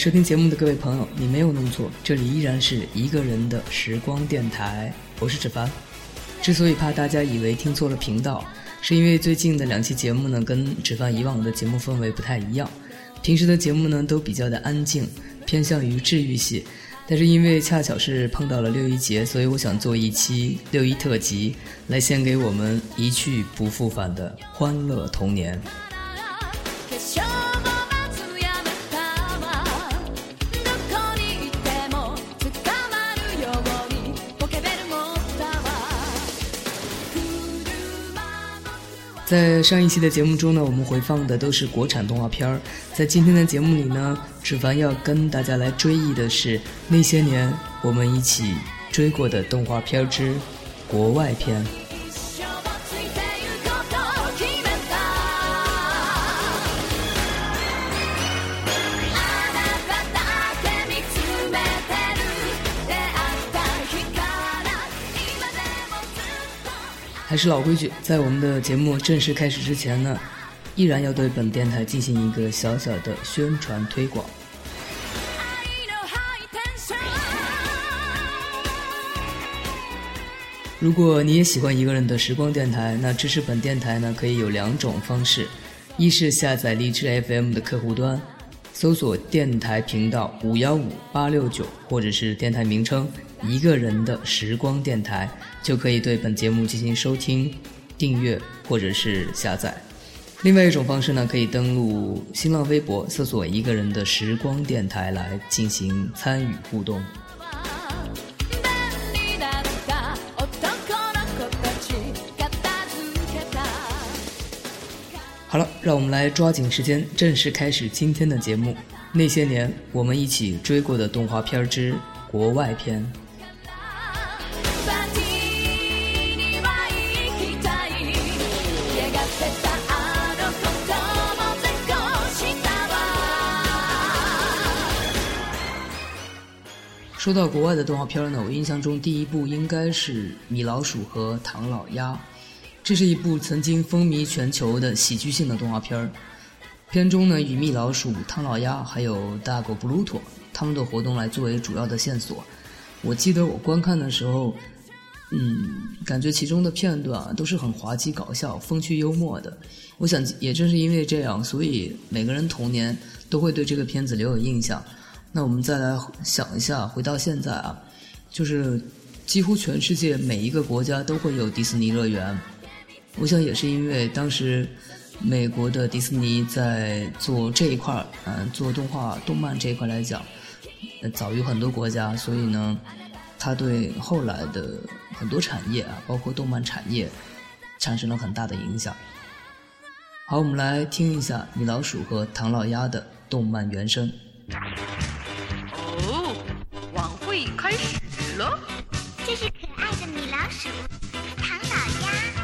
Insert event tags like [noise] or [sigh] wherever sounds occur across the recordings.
收听节目的各位朋友，你没有弄错，这里依然是一个人的时光电台，我是芷凡。之所以怕大家以为听错了频道，是因为最近的两期节目呢，跟芷凡以往的节目氛围不太一样。平时的节目呢，都比较的安静，偏向于治愈系。但是因为恰巧是碰到了六一节，所以我想做一期六一特辑，来献给我们一去不复返的欢乐童年。在上一期的节目中呢，我们回放的都是国产动画片儿。在今天的节目里呢，芷凡要跟大家来追忆的是那些年我们一起追过的动画片之国外篇。还是老规矩，在我们的节目正式开始之前呢，依然要对本电台进行一个小小的宣传推广。如果你也喜欢一个人的时光电台，那支持本电台呢，可以有两种方式：一是下载荔枝 FM 的客户端，搜索电台频道五幺五八六九，或者是电台名称。一个人的时光电台就可以对本节目进行收听、订阅或者是下载。另外一种方式呢，可以登录新浪微博，搜索“一个人的时光电台”来进行参与互动。好了，让我们来抓紧时间，正式开始今天的节目。那些年我们一起追过的动画片之国外篇。说到国外的动画片呢，我印象中第一部应该是《米老鼠和唐老鸭》，这是一部曾经风靡全球的喜剧性的动画片儿。片中呢，以米老鼠、唐老鸭还有大狗布鲁托他们的活动来作为主要的线索。我记得我观看的时候，嗯，感觉其中的片段都是很滑稽搞笑、风趣幽默的。我想，也正是因为这样，所以每个人童年都会对这个片子留有印象。那我们再来想一下，回到现在啊，就是几乎全世界每一个国家都会有迪士尼乐园。我想也是因为当时美国的迪士尼在做这一块儿，嗯，做动画、动漫这一块来讲，早于很多国家，所以呢，它对后来的很多产业啊，包括动漫产业，产生了很大的影响。好，我们来听一下米老鼠和唐老鸭的动漫原声。开始了。这是可爱的米老鼠和唐老鸭。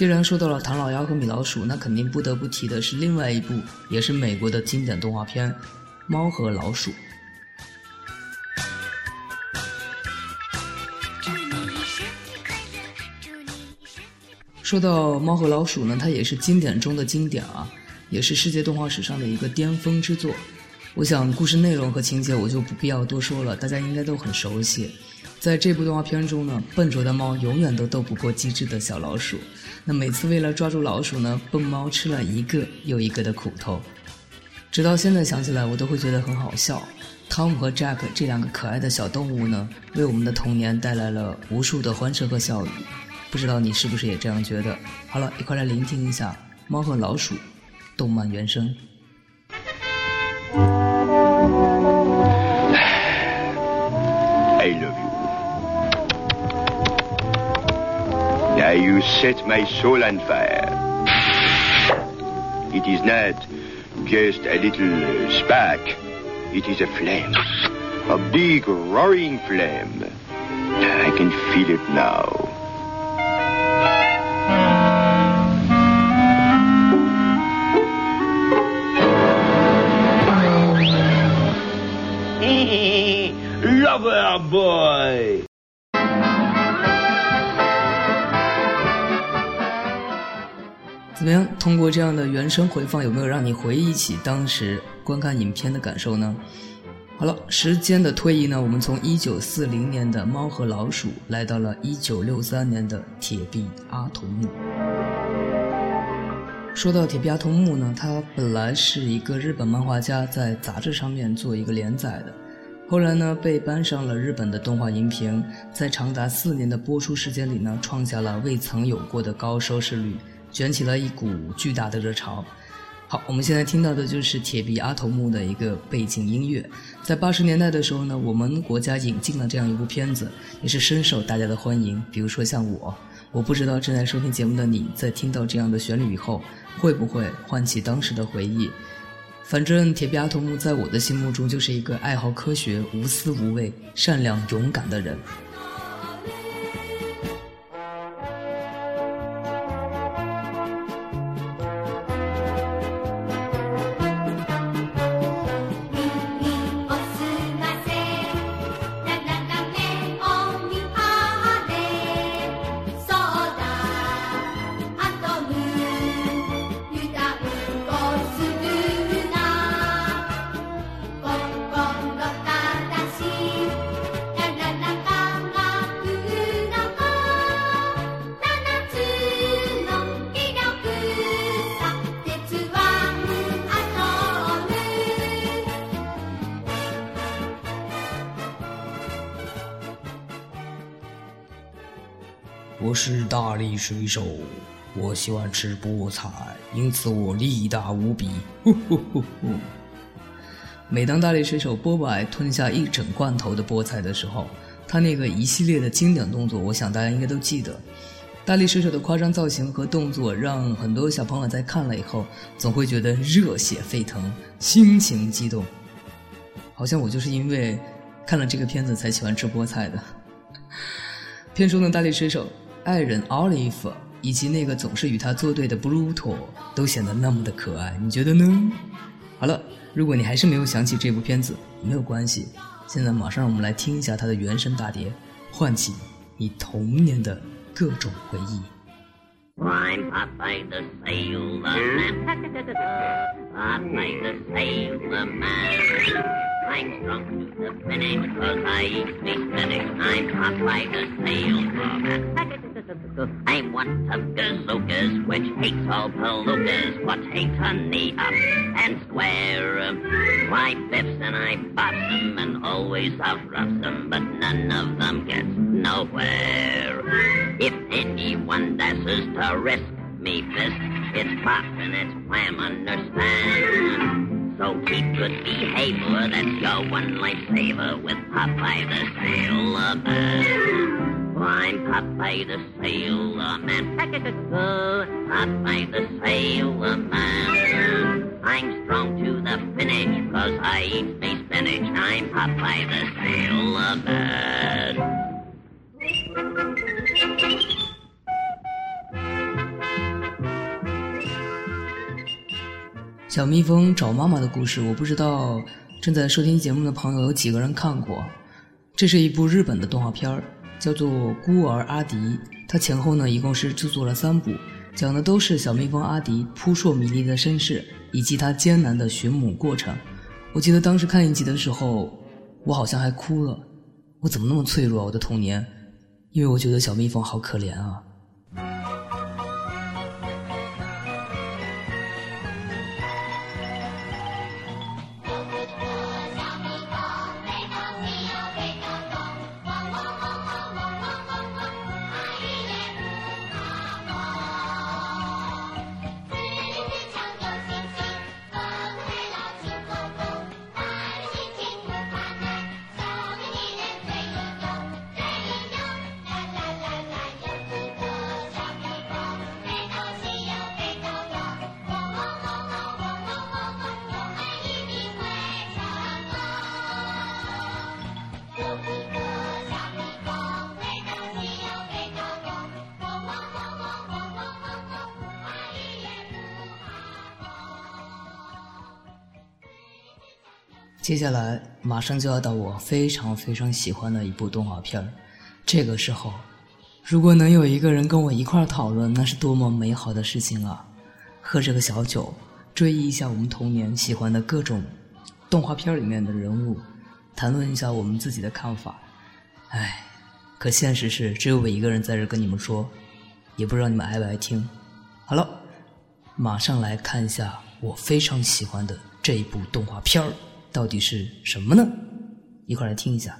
既然说到了唐老鸭和米老鼠，那肯定不得不提的是另外一部也是美国的经典动画片《猫和老鼠》。说到猫和老鼠呢，它也是经典中的经典啊，也是世界动画史上的一个巅峰之作。我想故事内容和情节我就不必要多说了，大家应该都很熟悉。在这部动画片中呢，笨拙的猫永远都斗不过机智的小老鼠。那每次为了抓住老鼠呢，笨猫吃了一个又一个的苦头，直到现在想起来，我都会觉得很好笑。汤姆和 Jack 这两个可爱的小动物呢，为我们的童年带来了无数的欢声和笑语。不知道你是不是也这样觉得？好了，一块来聆听一下《猫和老鼠》动漫原声。You set my soul on fire. It is not just a little spark. It is a flame. A big roaring flame. I can feel it now. [laughs] Lover boy! 通过这样的原声回放，有没有让你回忆起当时观看影片的感受呢？好了，时间的推移呢，我们从一九四零年的《猫和老鼠》来到了一九六三年的《铁臂阿童木》。说到《铁臂阿童木》呢，它本来是一个日本漫画家在杂志上面做一个连载的，后来呢被搬上了日本的动画荧屏，在长达四年的播出时间里呢，创下了未曾有过的高收视率。卷起了一股巨大的热潮。好，我们现在听到的就是铁臂阿童木的一个背景音乐。在八十年代的时候呢，我们国家引进了这样一部片子，也是深受大家的欢迎。比如说像我，我不知道正在收听节目的你在听到这样的旋律以后，会不会唤起当时的回忆？反正铁臂阿童木在我的心目中就是一个爱好科学、无私无畏、善良勇敢的人。水手，我喜欢吃菠菜，因此我力大无比。[laughs] 每当大力水手波柏吞下一整罐头的菠菜的时候，他那个一系列的经典动作，我想大家应该都记得。大力水手的夸张造型和动作，让很多小朋友在看了以后，总会觉得热血沸腾，心情激动。[laughs] 好像我就是因为看了这个片子才喜欢吃菠菜的。[laughs] 片中的大力水手。爱人 Olive 以及那个总是与他作对的 Bruto 都显得那么的可爱，你觉得呢？好了，如果你还是没有想起这部片子，没有关系，现在马上让我们来听一下它的原声大碟，唤起你童年的各种回忆。[laughs] I'm strong to the sail i'm hot like sail I'm one of gazookas, which hates all palookas, what hates honey up and square. Why biffs and I boss them and always outroughs them, but none of them gets nowhere. If anyone dashes to risk me fist, it's pop and it's wham, understand? So keep good behavior, that's your one lifesaver with Popeye the Sailor Man. I'm《小蜜蜂找妈妈的故事》，我不知道正在收听节目的朋友有几个人看过。这是一部日本的动画片儿，叫做《孤儿阿迪》。他前后呢一共是制作了三部，讲的都是小蜜蜂阿迪扑朔迷离的身世以及他艰难的寻母过程。我记得当时看一集的时候，我好像还哭了。我怎么那么脆弱啊？我的童年，因为我觉得小蜜蜂好可怜啊。接下来马上就要到我非常非常喜欢的一部动画片儿，这个时候，如果能有一个人跟我一块儿讨论，那是多么美好的事情啊！喝着个小酒，追忆一下我们童年喜欢的各种动画片里面的人物，谈论一下我们自己的看法。唉，可现实是只有我一个人在这跟你们说，也不知道你们爱不爱听。好了，马上来看一下我非常喜欢的这一部动画片儿。到底是什么呢？一块来听一下。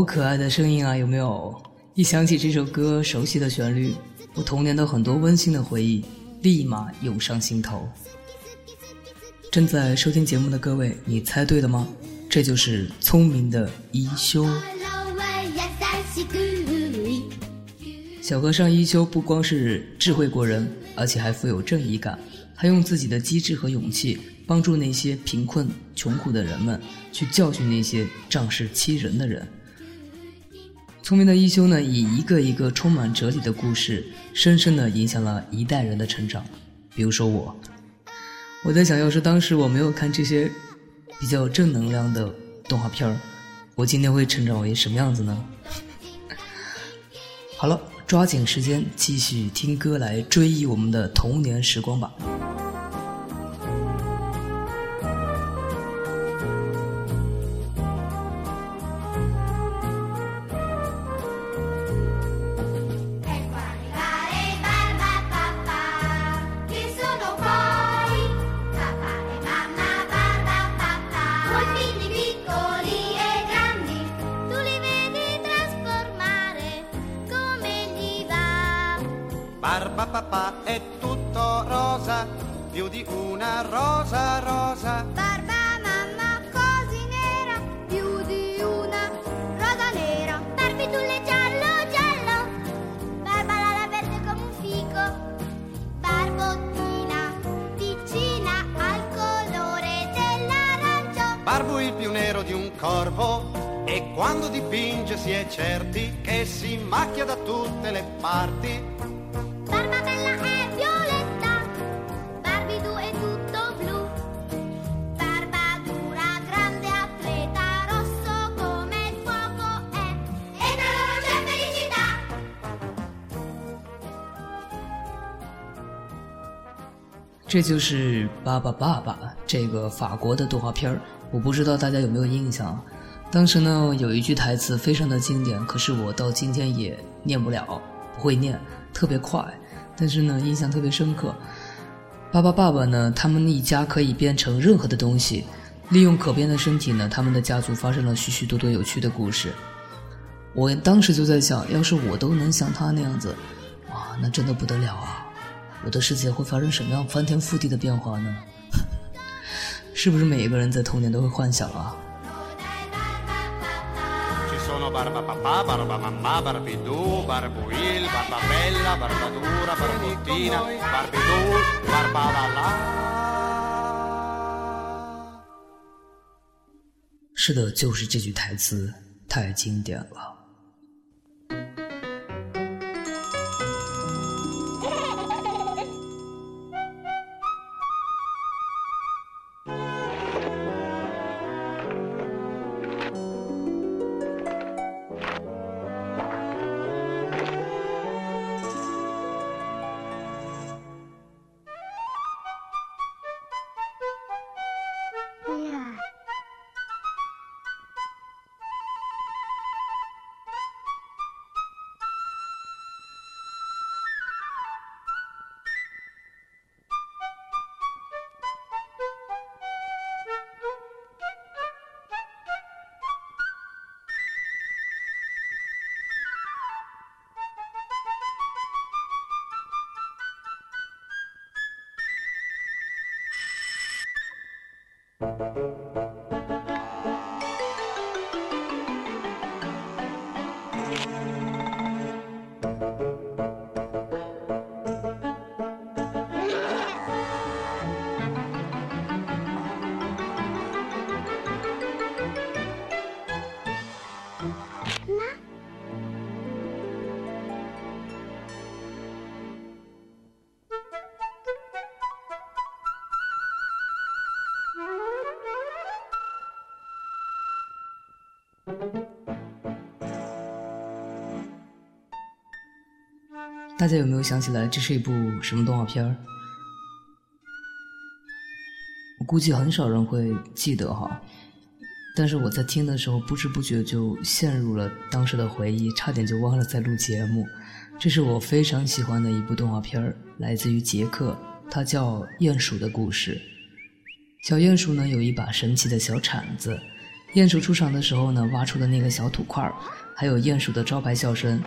好可爱的声音啊，有没有？一想起这首歌，熟悉的旋律，我童年的很多温馨的回忆立马涌上心头。正在收听节目的各位，你猜对了吗？这就是聪明的一休。小和尚一休不光是智慧过人，而且还富有正义感。他用自己的机智和勇气，帮助那些贫困穷苦的人们，去教训那些仗势欺人的人。聪明的一休呢，以一个一个充满哲理的故事，深深的影响了一代人的成长。比如说我，我在想，要是当时我没有看这些比较正能量的动画片儿，我今天会成长为什么样子呢？好了，抓紧时间继续听歌来追忆我们的童年时光吧。barbo il più nero di un corvo e quando dipinge si è certi che si macchia da tutte le parti. Barbabella è violetta, Barbidù è tutto blu. Barbadura, grande atleta, rosso come il fuoco è. E tra loro c'è felicità. 这就是《巴巴爸爸》这个法国的动画片儿， 我不知道大家有没有印象。当时呢，有一句台词非常的经典，可是我到今天也念不了，不会念，特别快，但是呢，印象特别深刻。巴巴爸爸呢，他们一家可以变成任何的东西，利用可变的身体呢，他们的家族发生了许许多多有趣的故事。我当时就在想，要是我都能像他那样子，哇，那真的不得了啊！我的世界会发生什么样翻天覆地的变化呢？是不是每一个人在童年都会幻想啊？是的就是这句台词太经典了。大家有没有想起来这是一部什么动画片儿？我估计很少人会记得哈，但是我在听的时候不知不觉就陷入了当时的回忆，差点就忘了在录节目。这是我非常喜欢的一部动画片儿，来自于捷克，它叫《鼹鼠的故事》。小鼹鼠呢有一把神奇的小铲子，鼹鼠出场的时候呢挖出的那个小土块儿，还有鼹鼠的招牌笑声，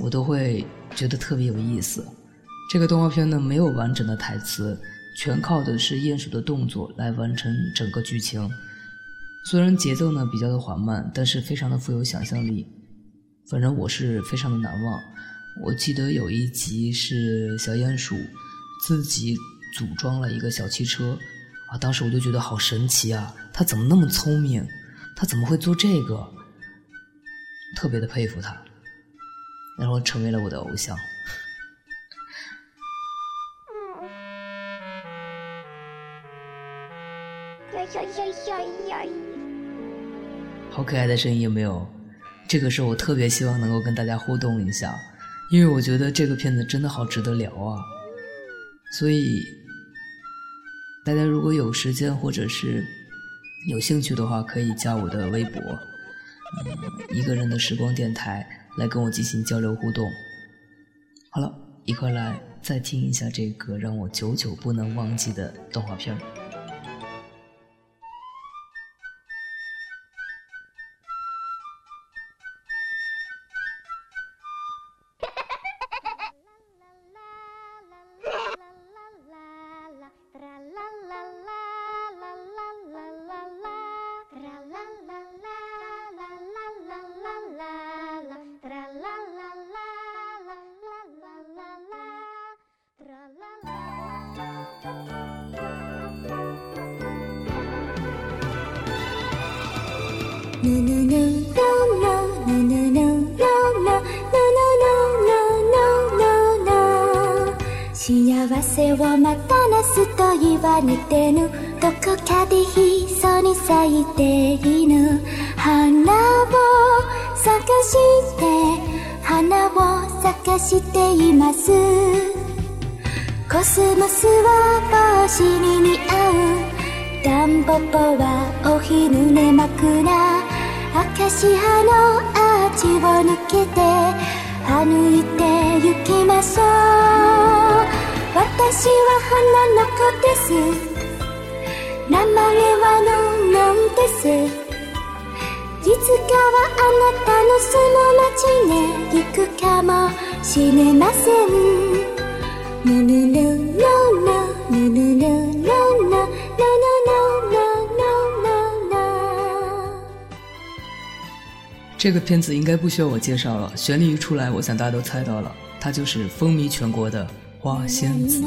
我都会觉得特别有意思。这个动画片呢没有完整的台词，全靠的是鼹鼠的动作来完成整个剧情。虽然节奏呢比较的缓慢，但是非常的富有想象力。反正我是非常的难忘。我记得有一集是小鼹鼠自己组装了一个小汽车，啊，当时我就觉得好神奇啊！他怎么那么聪明？他怎么会做这个？特别的佩服他，然后成为了我的偶像。好可爱的声音有没有？这个时候我特别希望能够跟大家互动一下，因为我觉得这个片子真的好值得聊啊。所以，大家如果有时间或者是有兴趣的话，可以加我的微博，嗯，一个人的时光电台来跟我进行交流互动。好了，一块来再听一下这个让我久久不能忘记的动画片。コスモスは帽子に似合うタンポポはおひぬね枕アカシアのアーチを抜けて歩いて行きましょう。私は花の子です。名前はのんのんです。いつかはあなたの住む町へ行くかもしれません。这个片子应该不需要我介绍了，旋律一出来，我想大家都猜到了，它就是风靡全国的《花仙子》。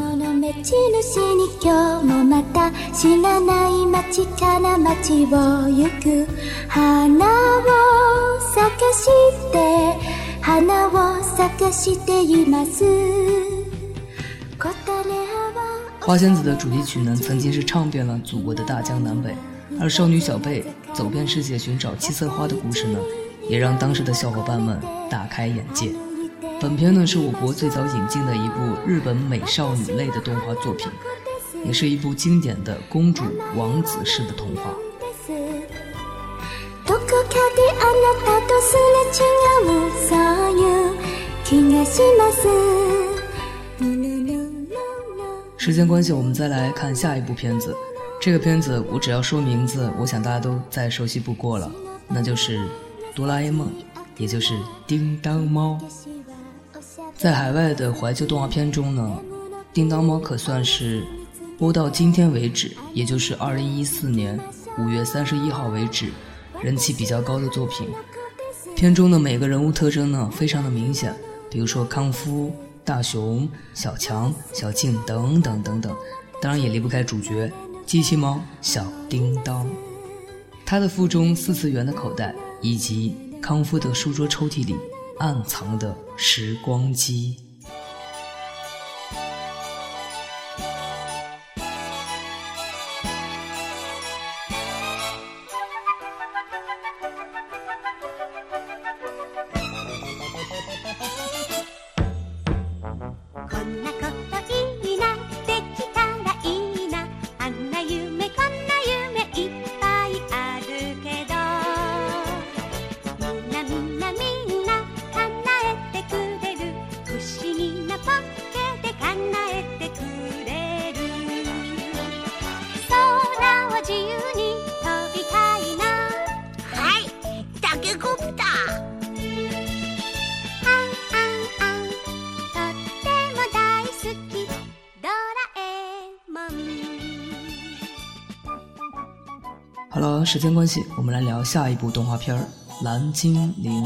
花を探して花を探しています答えは花仙子的主题曲呢，曾经是唱遍了祖国的大江南北，而少女小贝走遍世界寻找七色花的故事呢，也让当时的小伙伴们大开眼界。本片呢是我国最早引进的一部日本美少女类的动画作品，也是一部经典的公主王子式的童话。 时间关系，我们再来看下一部片子。这个片子我只要说名字，我想大家都再熟悉不过了，那就是《哆啦 A 梦》，也就是《叮当猫》。在海外的怀旧动画片中呢，《叮当猫》可算是播到今天为止，也就是二零一四年五月三十一号为止，人气比较高的作品。片中的每个人物特征呢，非常的明显，比如说康夫、大熊、小强、小静等等等等，当然也离不开主角机器猫小叮当。他的腹中四次元的口袋，以及康夫的书桌抽屉里暗藏的时光机。时间关系，我们来聊下一部动画片《蓝精灵》。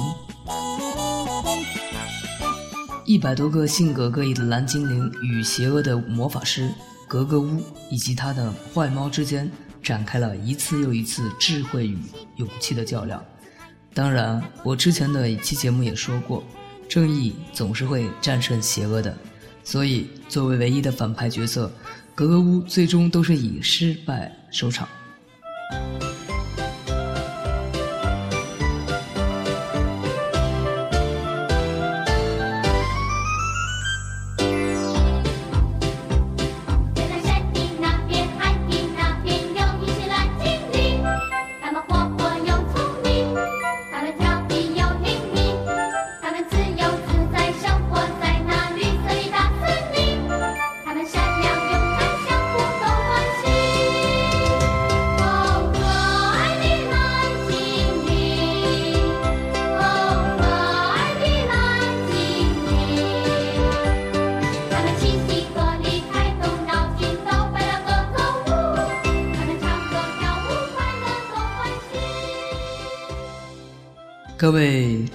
一百多个性格各异的蓝精灵与邪恶的魔法师格格巫以及他的坏猫之间展开了一次又一次智慧与勇气的较量。当然，我之前的一期节目也说过，正义总是会战胜邪恶的，所以作为唯一的反派角色，格格巫最终都是以失败收场。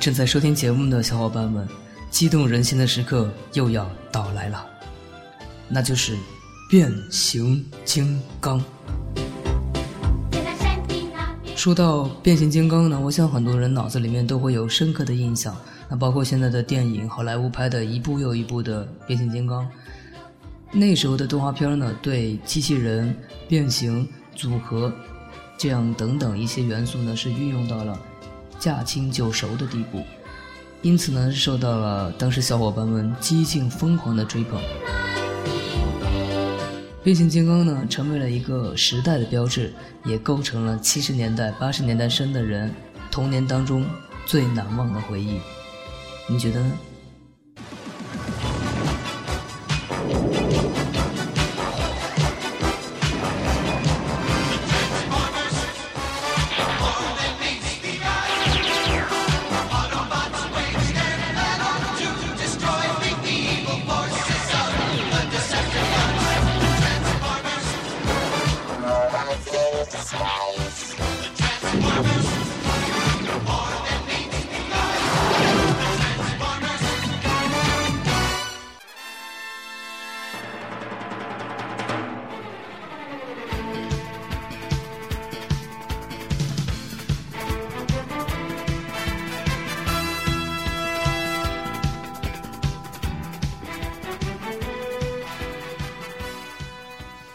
正在收听节目的小伙伴们，激动人心的时刻又要到来了，那就是变形金刚。说到变形金刚呢，我想很多人脑子里面都会有深刻的印象。那包括现在的电影，好莱坞拍的一部又一部的变形金刚。那时候的动画片呢，对机器人变形、组合这样等等一些元素呢，是运用到了驾轻就熟的地步，因此呢，受到了当时小伙伴们激进疯狂的追捧。变形金刚呢，成为了一个时代的标志，也构成了七十年代、八十年代生的人童年当中最难忘的回忆。你觉得呢？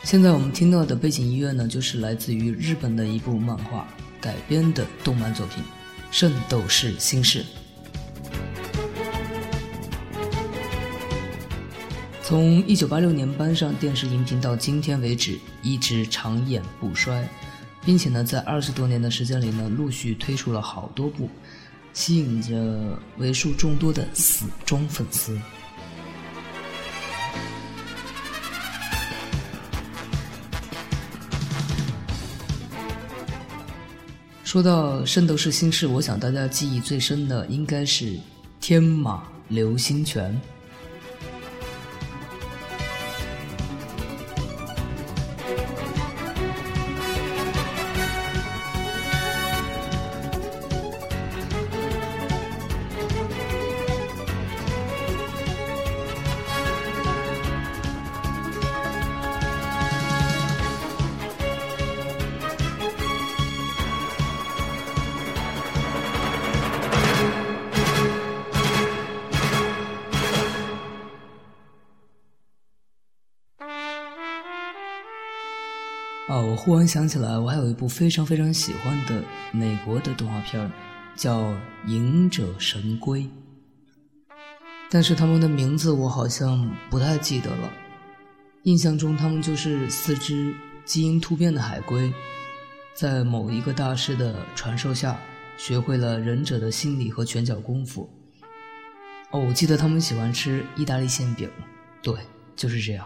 现在我们听到的背景音乐呢，就是来自于日本的一部漫画改编的动漫作品《圣斗士星矢》。从一九八六年搬上电视荧屏到今天为止，一直长演不衰，并且呢，在二十多年的时间里呢，陆续推出了好多部，吸引着为数众多的死忠粉丝。说到《圣斗士星矢》，我想大家记忆最深的应该是天马流星拳。想起来，我还有一部非常非常喜欢的美国的动画片，叫《隐者神龟》。但是他们的名字我好像不太记得了。印象中，他们就是四只基因突变的海龟，在某一个大师的传授下，学会了忍者的心理和拳脚功夫。哦，我记得他们喜欢吃意大利馅饼，对，就是这样。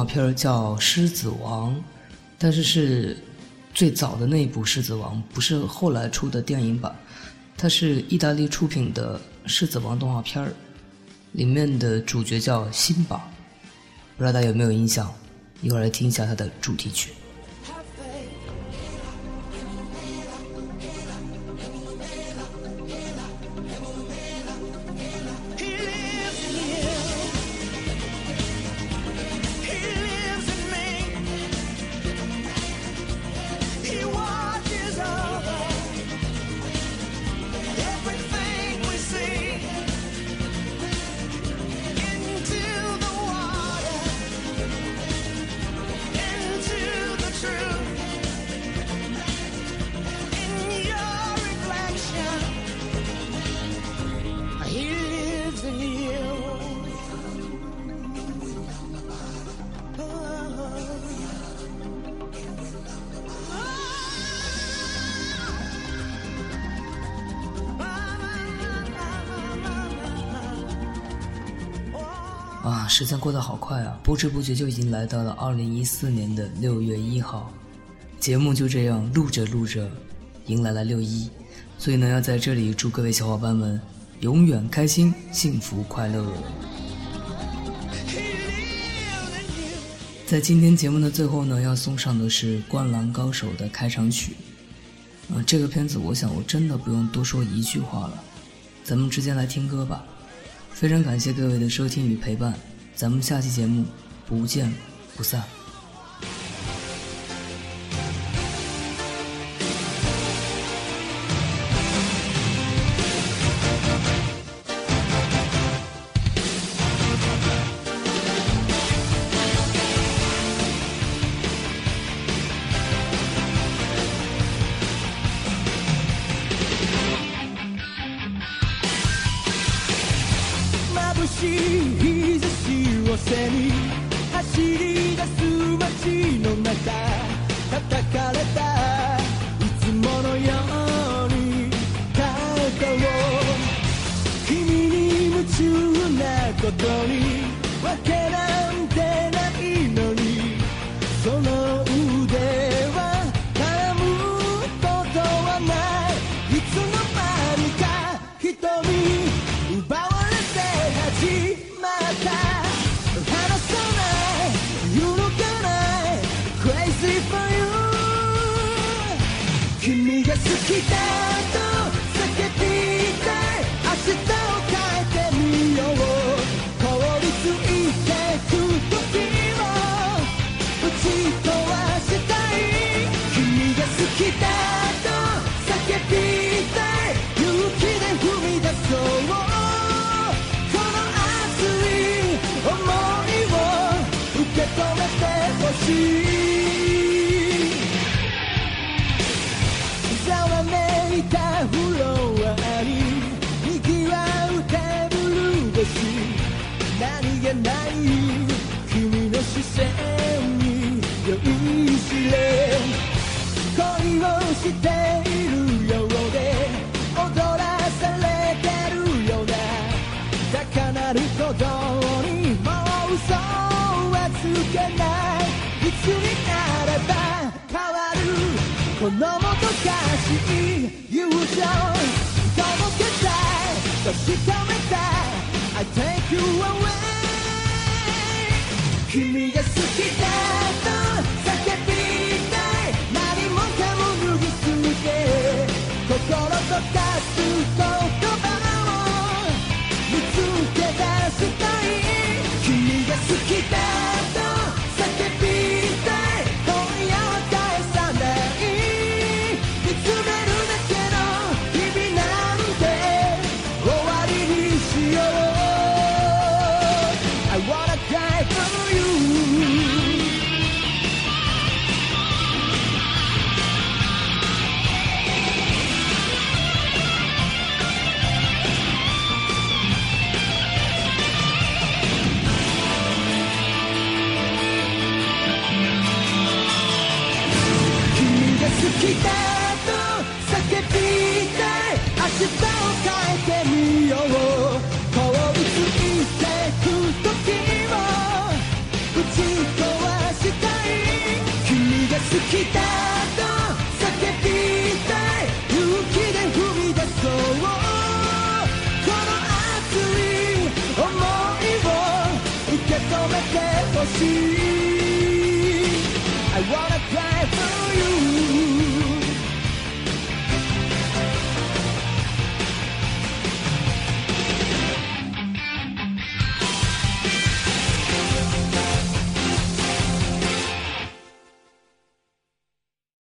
动画片叫《狮子王》，但是是最早的那部《狮子王》，不是后来出的电影版。它是意大利出品的《狮子王》动画片儿，里面的主角叫辛巴，不知道大家有没有印象？一会儿来听一下它的主题曲。啊，时间过得好快啊，不知不觉就已经来到了二零一四年的六月一号，节目就这样录着录着，迎来了六一，所以呢，要在这里祝各位小伙伴们永远开心、幸福、快乐。在今天节目的最后呢，要送上的是《灌篮高手》的开场曲。啊，这个片子我想我真的不用多说一句话了，咱们直接来听歌吧。非常感谢各位的收听与陪伴，咱们下期节目不见不散。